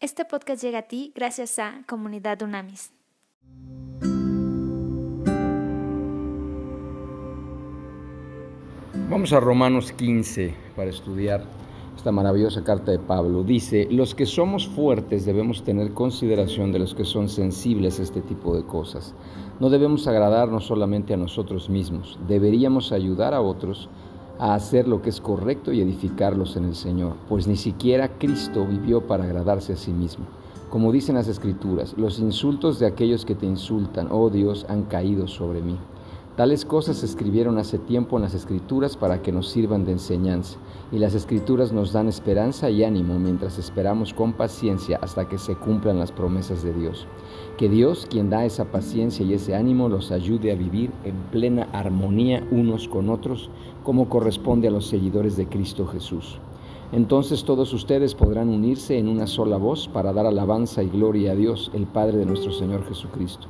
Este podcast llega a ti gracias a Comunidad Unamis. Vamos a Romanos 15 para estudiar esta maravillosa carta de Pablo. Dice, los que somos fuertes debemos tener consideración de los que son sensibles a este tipo de cosas. No debemos agradarnos solamente a nosotros mismos, deberíamos ayudar a otros a hacer lo que es correcto y edificarlos en el Señor, pues ni siquiera Cristo vivió para agradarse a sí mismo. Como dicen las Escrituras, los insultos de aquellos que te insultan, oh Dios, han caído sobre mí. Tales cosas se escribieron hace tiempo en las Escrituras para que nos sirvan de enseñanza, y las Escrituras nos dan esperanza y ánimo mientras esperamos con paciencia hasta que se cumplan las promesas de Dios. Que Dios, quien da esa paciencia y ese ánimo, los ayude a vivir en plena armonía unos con otros, como corresponde a los seguidores de Cristo Jesús. Entonces todos ustedes podrán unirse en una sola voz para dar alabanza y gloria a Dios, el Padre de nuestro Señor Jesucristo.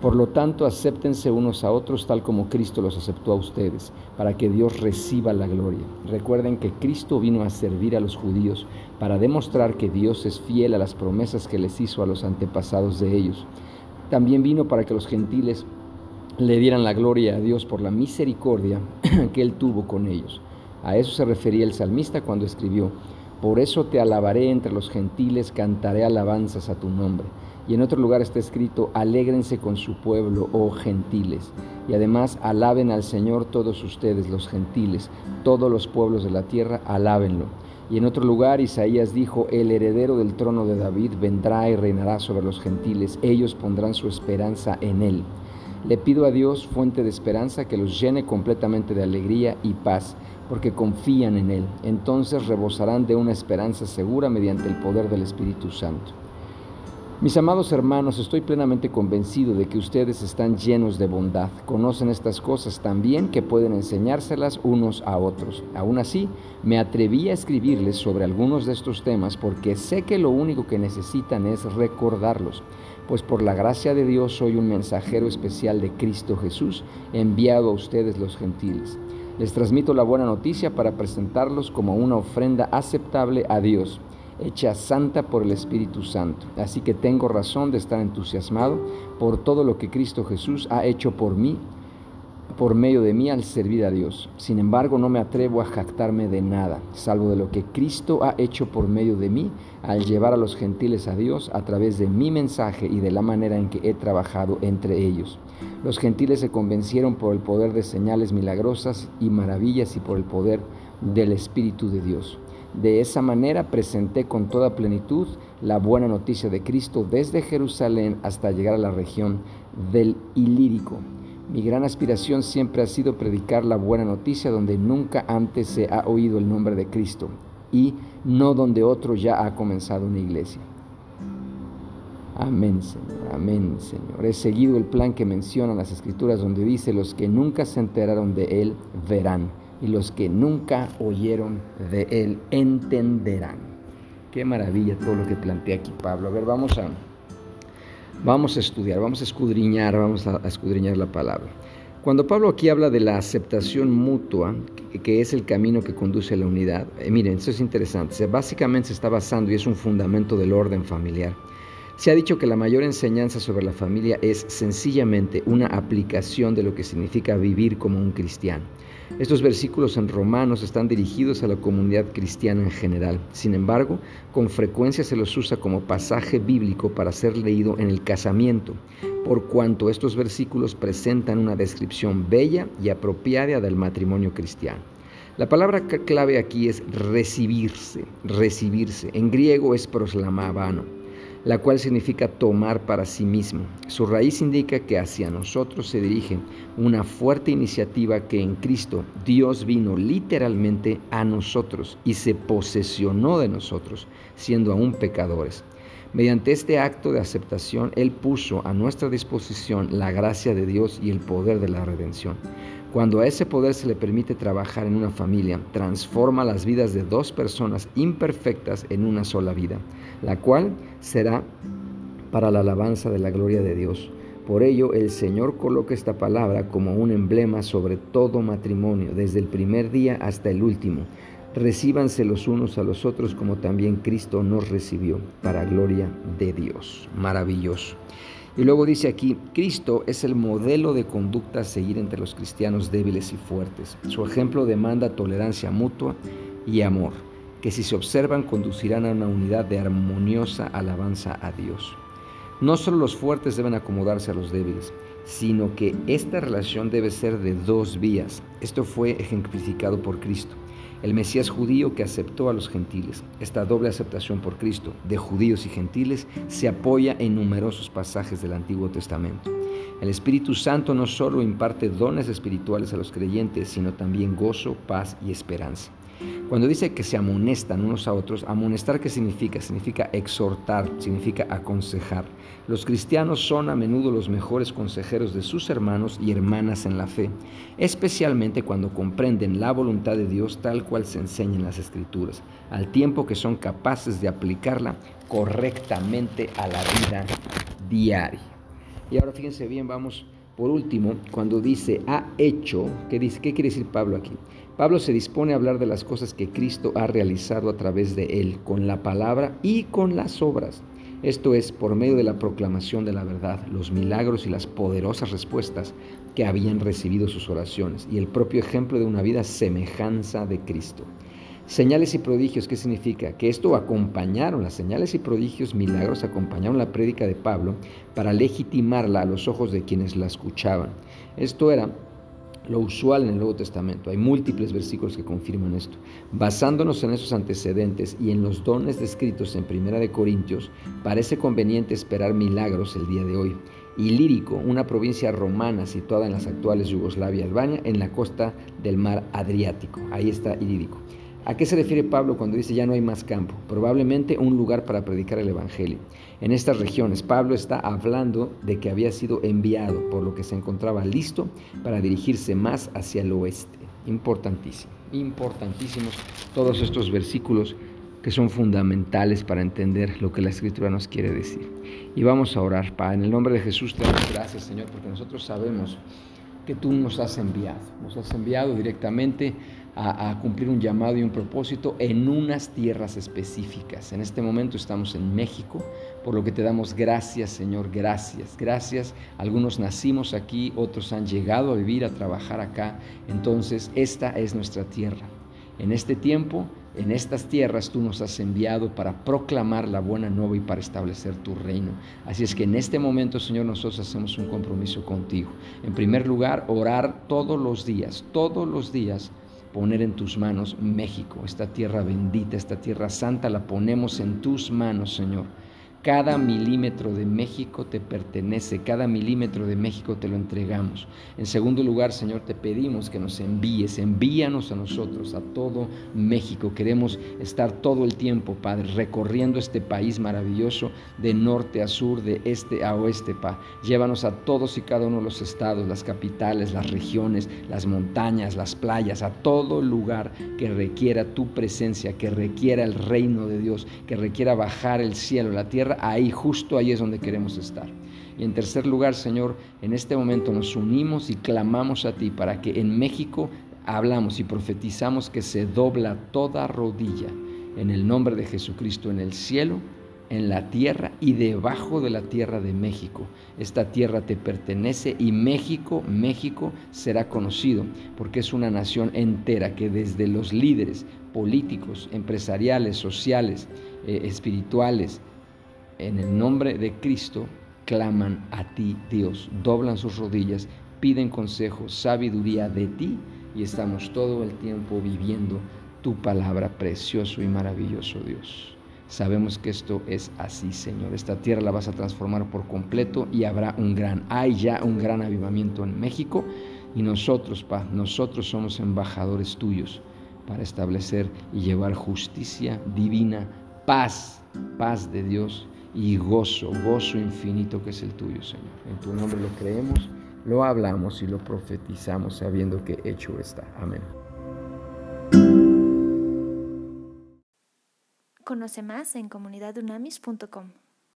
Por lo tanto, acéptense unos a otros tal como Cristo los aceptó a ustedes, para que Dios reciba la gloria. Recuerden que Cristo vino a servir a los judíos para demostrar que Dios es fiel a las promesas que les hizo a los antepasados de ellos. También vino para que los gentiles le dieran la gloria a Dios por la misericordia que Él tuvo con ellos. A eso se refería el salmista cuando escribió, Por eso te alabaré entre los gentiles, cantaré alabanzas a tu nombre. Y en otro lugar está escrito, alégrense con su pueblo, oh gentiles. Y además, alaben al Señor todos ustedes, los gentiles, todos los pueblos de la tierra, alábenlo. Y en otro lugar, Isaías dijo, el heredero del trono de David vendrá y reinará sobre los gentiles, ellos pondrán su esperanza en él. Le pido a Dios, fuente de esperanza, que los llene completamente de alegría y paz, porque confían en Él. Entonces rebosarán de una esperanza segura mediante el poder del Espíritu Santo. Mis amados hermanos, estoy plenamente convencido de que ustedes están llenos de bondad, conocen estas cosas tan bien que pueden enseñárselas unos a otros. Aún así, me atreví a escribirles sobre algunos de estos temas porque sé que lo único que necesitan es recordarlos, pues por la gracia de Dios soy un mensajero especial de Cristo Jesús, enviado a ustedes los gentiles. Les transmito la buena noticia para presentarlos como una ofrenda aceptable a Dios hecha santa por el Espíritu Santo. Así que tengo razón de estar entusiasmado por todo lo que Cristo Jesús ha hecho por mí, por medio de mí al servir a Dios. Sin embargo, no me atrevo a jactarme de nada, salvo de lo que Cristo ha hecho por medio de mí al llevar a los gentiles a Dios a través de mi mensaje y de la manera en que he trabajado entre ellos. Los gentiles se convencieron por el poder de señales milagrosas y maravillas y por el poder del Espíritu de Dios. De esa manera presenté con toda plenitud la buena noticia de Cristo desde Jerusalén hasta llegar a la región del Ilírico. Mi gran aspiración siempre ha sido predicar la buena noticia donde nunca antes se ha oído el nombre de Cristo y no donde otro ya ha comenzado una iglesia. Amén, Señor, amén, Señor. He seguido el plan que mencionan las escrituras donde dice, los que nunca se enteraron de Él verán y los que nunca oyeron de él entenderán. Qué maravilla todo lo que plantea aquí Pablo. A ver, vamos a, vamos a estudiar, vamos a escudriñar, vamos a, escudriñar la palabra. Cuando Pablo aquí habla de la aceptación mutua, que, es el camino que conduce a la unidad, eh, miren, eso es interesante. básicamente se está basando y es un fundamento del orden familiar. Se ha dicho que la mayor enseñanza sobre la familia es sencillamente una aplicación de lo que significa vivir como un cristiano. Estos versículos en Romanos están dirigidos a la comunidad cristiana en general. Sin embargo, con frecuencia se los usa como pasaje bíblico para ser leído en el casamiento, por cuanto estos versículos presentan una descripción bella y apropiada del matrimonio cristiano. La palabra clave aquí es recibirse, recibirse. En griego es proslamabano la cual significa tomar para sí mismo. Su raíz indica que hacia nosotros se dirige una fuerte iniciativa que en Cristo Dios vino literalmente a nosotros y se posesionó de nosotros, siendo aún pecadores. Mediante este acto de aceptación, Él puso a nuestra disposición la gracia de Dios y el poder de la redención. Cuando a ese poder se le permite trabajar en una familia, transforma las vidas de dos personas imperfectas en una sola vida, la cual será para la alabanza de la gloria de Dios. Por ello, el Señor coloca esta palabra como un emblema sobre todo matrimonio, desde el primer día hasta el último, Recíbanse los unos a los otros como también Cristo nos recibió, para gloria de Dios. Maravilloso. Y luego dice aquí, Cristo es el modelo de conducta a seguir entre los cristianos débiles y fuertes. Su ejemplo demanda tolerancia mutua y amor, que si se observan conducirán a una unidad de armoniosa alabanza a Dios. No solo los fuertes deben acomodarse a los débiles, sino que esta relación debe ser de dos vías. Esto fue ejemplificado por Cristo el Mesías judío que aceptó a los gentiles. Esta doble aceptación por Cristo de judíos y gentiles se apoya en numerosos pasajes del Antiguo Testamento. El Espíritu Santo no solo imparte dones espirituales a los creyentes, sino también gozo, paz y esperanza. Cuando dice que se amonestan unos a otros, amonestar qué significa? Significa exhortar, significa aconsejar. Los cristianos son a menudo los mejores consejeros de sus hermanos y hermanas en la fe, especialmente cuando comprenden la voluntad de Dios tal cual se enseña en las escrituras, al tiempo que son capaces de aplicarla correctamente a la vida diaria. Y ahora fíjense bien, vamos por último, cuando dice ha hecho, ¿qué, dice? ¿qué quiere decir Pablo aquí? Pablo se dispone a hablar de las cosas que Cristo ha realizado a través de él, con la palabra y con las obras. Esto es, por medio de la proclamación de la verdad, los milagros y las poderosas respuestas que habían recibido sus oraciones y el propio ejemplo de una vida semejanza de Cristo. Señales y prodigios, ¿qué significa? Que esto acompañaron, las señales y prodigios, milagros, acompañaron la prédica de Pablo para legitimarla a los ojos de quienes la escuchaban. Esto era lo usual en el Nuevo Testamento. Hay múltiples versículos que confirman esto. Basándonos en esos antecedentes y en los dones descritos en Primera de Corintios, parece conveniente esperar milagros el día de hoy. Ilírico, una provincia romana situada en las actuales Yugoslavia y Albania, en la costa del mar Adriático. Ahí está Ilírico. ¿A qué se refiere Pablo cuando dice ya no hay más campo? Probablemente un lugar para predicar el Evangelio. En estas regiones, Pablo está hablando de que había sido enviado, por lo que se encontraba listo para dirigirse más hacia el oeste. Importantísimo, importantísimos todos estos versículos que son fundamentales para entender lo que la Escritura nos quiere decir. Y vamos a orar, Padre. En el nombre de Jesús te damos gracias, Señor, porque nosotros sabemos que tú nos has enviado. Nos has enviado directamente a, cumplir un llamado y un propósito en unas tierras específicas. En este momento estamos en México, por lo que te damos gracias, Señor, gracias, gracias. Algunos nacimos aquí, otros han llegado a vivir, a trabajar acá. Entonces, esta es nuestra tierra. En este tiempo, en estas tierras tú nos has enviado para proclamar la buena nueva y para establecer tu reino. Así es que en este momento, Señor, nosotros hacemos un compromiso contigo. En primer lugar, orar todos los días, todos los días poner en tus manos México, esta tierra bendita, esta tierra santa, la ponemos en tus manos, Señor. Cada milímetro de México te pertenece, cada milímetro de México te lo entregamos. En segundo lugar, Señor, te pedimos que nos envíes, envíanos a nosotros, a todo México. Queremos estar todo el tiempo, Padre, recorriendo este país maravilloso de norte a sur, de este a oeste, Padre. Llévanos a todos y cada uno de los estados, las capitales, las regiones, las montañas, las playas, a todo lugar que requiera tu presencia, que requiera el reino de Dios, que requiera bajar el cielo, la tierra ahí, justo ahí es donde queremos estar. Y en tercer lugar, Señor, en este momento nos unimos y clamamos a ti para que en México hablamos y profetizamos que se dobla toda rodilla en el nombre de Jesucristo en el cielo, en la tierra y debajo de la tierra de México. Esta tierra te pertenece y México, México será conocido porque es una nación entera que desde los líderes políticos, empresariales, sociales, eh, espirituales, en el nombre de Cristo, claman a ti, Dios, doblan sus rodillas, piden consejo, sabiduría de ti y estamos todo el tiempo viviendo tu palabra, precioso y maravilloso Dios. Sabemos que esto es así, Señor. Esta tierra la vas a transformar por completo y habrá un gran, hay ya un gran avivamiento en México y nosotros, Pa, nosotros somos embajadores tuyos para establecer y llevar justicia divina, paz, paz de Dios y gozo, gozo infinito que es el tuyo, Señor. En tu nombre lo creemos, lo hablamos y lo profetizamos sabiendo que hecho está. Amén. Conoce más en comunidadunamis.com.